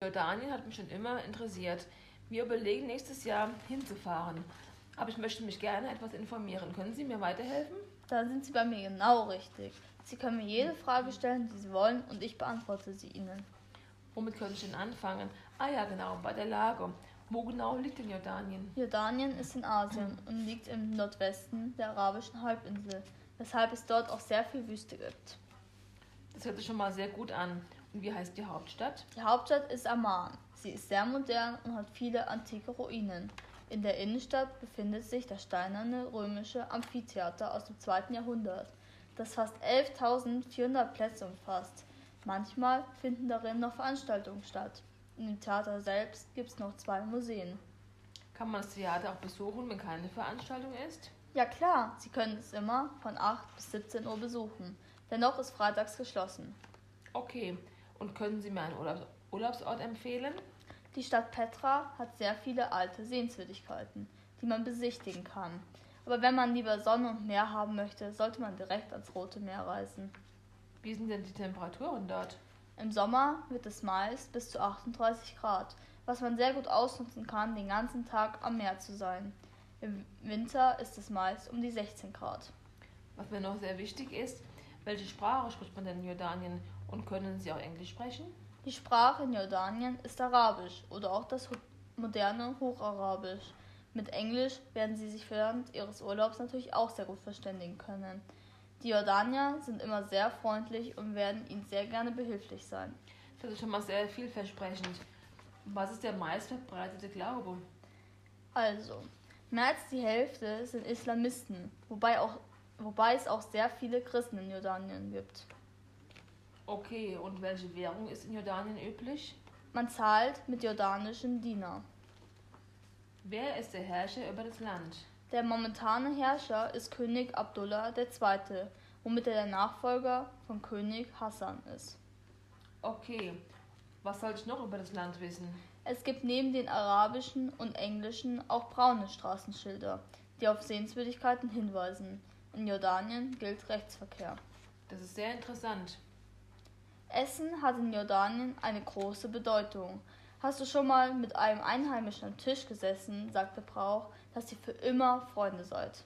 Jordanien hat mich schon immer interessiert. Wir überlegen nächstes Jahr hinzufahren. Aber ich möchte mich gerne etwas informieren. Können Sie mir weiterhelfen? Da sind Sie bei mir genau richtig. Sie können mir jede Frage stellen, die Sie wollen, und ich beantworte sie Ihnen. Womit könnte ich denn anfangen? Ah ja, genau, bei der Lage. Wo genau liegt denn Jordanien? Jordanien ist in Asien und liegt im Nordwesten der arabischen Halbinsel, weshalb es dort auch sehr viel Wüste gibt. Das hört sich schon mal sehr gut an. Und wie heißt die Hauptstadt? Die Hauptstadt ist Amman. Sie ist sehr modern und hat viele antike Ruinen. In der Innenstadt befindet sich das steinerne römische Amphitheater aus dem 2. Jahrhundert, das fast 11.400 Plätze umfasst. Manchmal finden darin noch Veranstaltungen statt. In dem Theater selbst gibt es noch zwei Museen. Kann man das Theater auch besuchen, wenn keine Veranstaltung ist? Ja klar, Sie können es immer von 8 bis 17 Uhr besuchen. Dennoch ist freitags geschlossen. Okay. Und können Sie mir einen Urlaubs Urlaubsort empfehlen? Die Stadt Petra hat sehr viele alte Sehenswürdigkeiten, die man besichtigen kann. Aber wenn man lieber Sonne und Meer haben möchte, sollte man direkt ans Rote Meer reisen. Wie sind denn die Temperaturen dort? Im Sommer wird es meist bis zu 38 Grad, was man sehr gut ausnutzen kann, den ganzen Tag am Meer zu sein. Im Winter ist es meist um die 16 Grad. Was mir noch sehr wichtig ist, welche Sprache spricht man denn in Jordanien und können Sie auch Englisch sprechen? Die Sprache in Jordanien ist Arabisch oder auch das moderne Hocharabisch. Mit Englisch werden Sie sich während Ihres Urlaubs natürlich auch sehr gut verständigen können. Die Jordanier sind immer sehr freundlich und werden Ihnen sehr gerne behilflich sein. Das ist schon mal sehr vielversprechend. Was ist der meistverbreitete Glaube? Also, mehr als die Hälfte sind Islamisten, wobei, auch, wobei es auch sehr viele Christen in Jordanien gibt. Okay, und welche Währung ist in Jordanien üblich? Man zahlt mit jordanischen Dinar. Wer ist der Herrscher über das Land? Der momentane Herrscher ist König Abdullah II., womit er der Nachfolger von König Hassan ist. Okay, was soll ich noch über das Land wissen? Es gibt neben den arabischen und englischen auch braune Straßenschilder, die auf Sehenswürdigkeiten hinweisen. In Jordanien gilt Rechtsverkehr. Das ist sehr interessant. Essen hat in Jordanien eine große Bedeutung. Hast du schon mal mit einem Einheimischen am Tisch gesessen, sagt der Brauch, dass ihr für immer Freunde seid.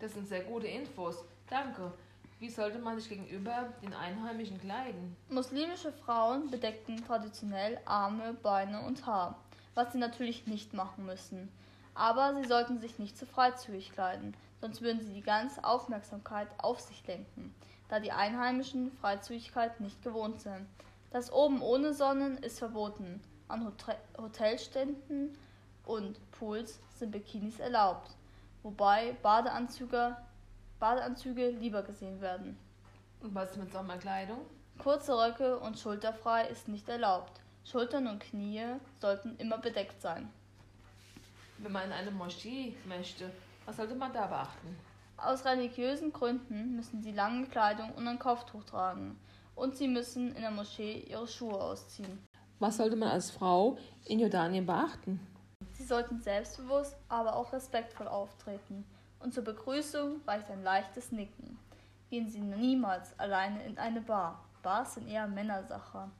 Das sind sehr gute Infos. Danke. Wie sollte man sich gegenüber den Einheimischen kleiden? Muslimische Frauen bedeckten traditionell Arme, Beine und Haar, was sie natürlich nicht machen müssen. Aber sie sollten sich nicht zu freizügig kleiden, sonst würden sie die ganze Aufmerksamkeit auf sich lenken, da die Einheimischen Freizügigkeit nicht gewohnt sind. Das Oben ohne Sonnen ist verboten. An Hotel Hotelständen und Pools sind Bikinis erlaubt, wobei Badeanzüge, Badeanzüge lieber gesehen werden. Und was ist mit Sommerkleidung? Kurze Röcke und schulterfrei ist nicht erlaubt. Schultern und Knie sollten immer bedeckt sein. Wenn man in eine Moschee möchte, was sollte man da beachten? Aus religiösen Gründen müssen sie lange Kleidung und ein Kopftuch tragen. Und sie müssen in der Moschee ihre Schuhe ausziehen. Was sollte man als Frau in Jordanien beachten? Sie sollten selbstbewusst, aber auch respektvoll auftreten. Und zur Begrüßung reicht ein leichtes Nicken. Gehen Sie niemals alleine in eine Bar. Bars sind eher Männersache.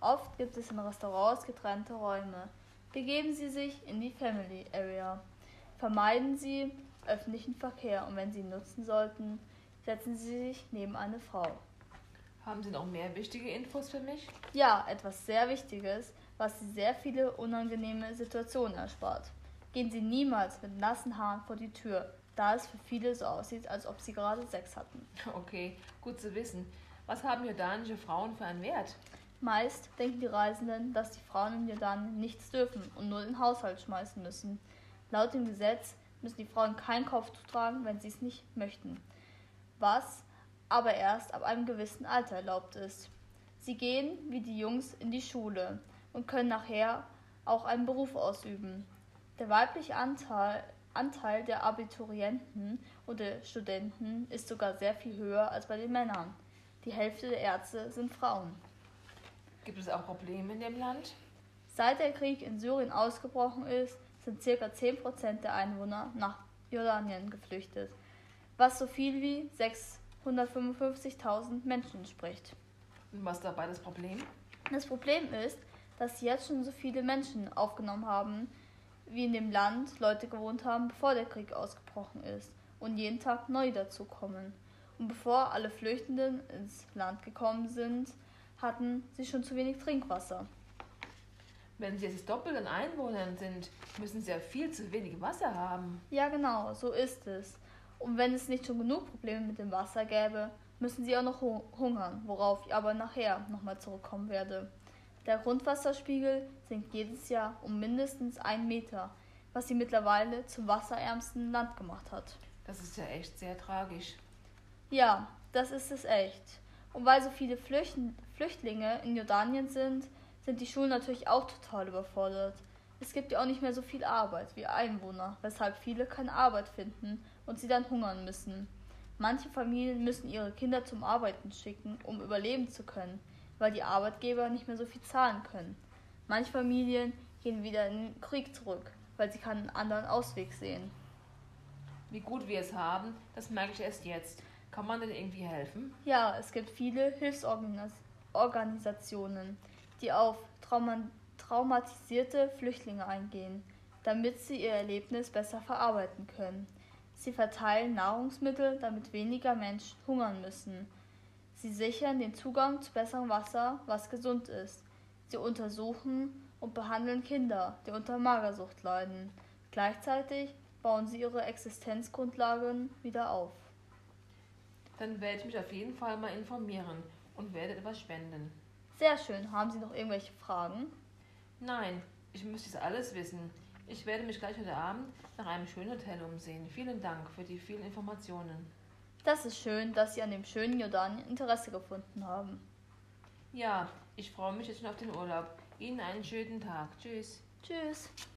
Oft gibt es in Restaurants getrennte Räume. Begeben Sie sich in die Family Area. Vermeiden Sie öffentlichen Verkehr und wenn Sie ihn nutzen sollten, setzen Sie sich neben eine Frau. Haben Sie noch mehr wichtige Infos für mich? Ja, etwas sehr Wichtiges, was Sie sehr viele unangenehme Situationen erspart. Gehen Sie niemals mit nassen Haaren vor die Tür, da es für viele so aussieht, als ob Sie gerade Sex hatten. Okay, gut zu wissen. Was haben jordanische Frauen für einen Wert? Meist denken die Reisenden, dass die Frauen in Jordanien nichts dürfen und nur den Haushalt schmeißen müssen. Laut dem Gesetz müssen die Frauen kein Kopftuch tragen, wenn sie es nicht möchten. Was aber erst ab einem gewissen Alter erlaubt ist. Sie gehen wie die Jungs in die Schule und können nachher auch einen Beruf ausüben. Der weibliche Anteil, Anteil der Abiturienten und der Studenten ist sogar sehr viel höher als bei den Männern. Die Hälfte der Ärzte sind Frauen. Gibt es auch Probleme in dem Land? Seit der Krieg in Syrien ausgebrochen ist, sind ca. 10% der Einwohner nach Jordanien geflüchtet, was so viel wie 655.000 Menschen entspricht. Und was ist dabei das Problem? Das Problem ist, dass sie jetzt schon so viele Menschen aufgenommen haben, wie in dem Land Leute gewohnt haben, bevor der Krieg ausgebrochen ist und jeden Tag neu dazukommen. Und bevor alle Flüchtenden ins Land gekommen sind, hatten sie schon zu wenig Trinkwasser. Wenn sie jetzt doppelt an Einwohnern sind, müssen sie ja viel zu wenig Wasser haben. Ja, genau, so ist es. Und wenn es nicht schon genug Probleme mit dem Wasser gäbe, müssen sie auch noch hungern, worauf ich aber nachher nochmal zurückkommen werde. Der Grundwasserspiegel sinkt jedes Jahr um mindestens einen Meter, was sie mittlerweile zum wasserärmsten Land gemacht hat. Das ist ja echt sehr tragisch. Ja, das ist es echt. Und weil so viele Flüchtlinge in Jordanien sind, sind die Schulen natürlich auch total überfordert. Es gibt ja auch nicht mehr so viel Arbeit wie Einwohner, weshalb viele keine Arbeit finden und sie dann hungern müssen. Manche Familien müssen ihre Kinder zum Arbeiten schicken, um überleben zu können, weil die Arbeitgeber nicht mehr so viel zahlen können. Manche Familien gehen wieder in den Krieg zurück, weil sie keinen anderen Ausweg sehen. Wie gut wir es haben, das merke ich erst jetzt. Kann man denn irgendwie helfen? Ja, es gibt viele Hilfsorganisationen, die auf Trauma traumatisierte Flüchtlinge eingehen, damit sie ihr Erlebnis besser verarbeiten können. Sie verteilen Nahrungsmittel, damit weniger Menschen hungern müssen. Sie sichern den Zugang zu besserem Wasser, was gesund ist. Sie untersuchen und behandeln Kinder, die unter Magersucht leiden. Gleichzeitig bauen sie ihre Existenzgrundlagen wieder auf. Dann werde ich mich auf jeden Fall mal informieren und werde etwas spenden. Sehr schön. Haben Sie noch irgendwelche Fragen? Nein, ich müsste das alles wissen. Ich werde mich gleich heute Abend nach einem schönen Hotel umsehen. Vielen Dank für die vielen Informationen. Das ist schön, dass Sie an dem schönen Jordanien Interesse gefunden haben. Ja, ich freue mich jetzt schon auf den Urlaub. Ihnen einen schönen Tag. Tschüss. Tschüss.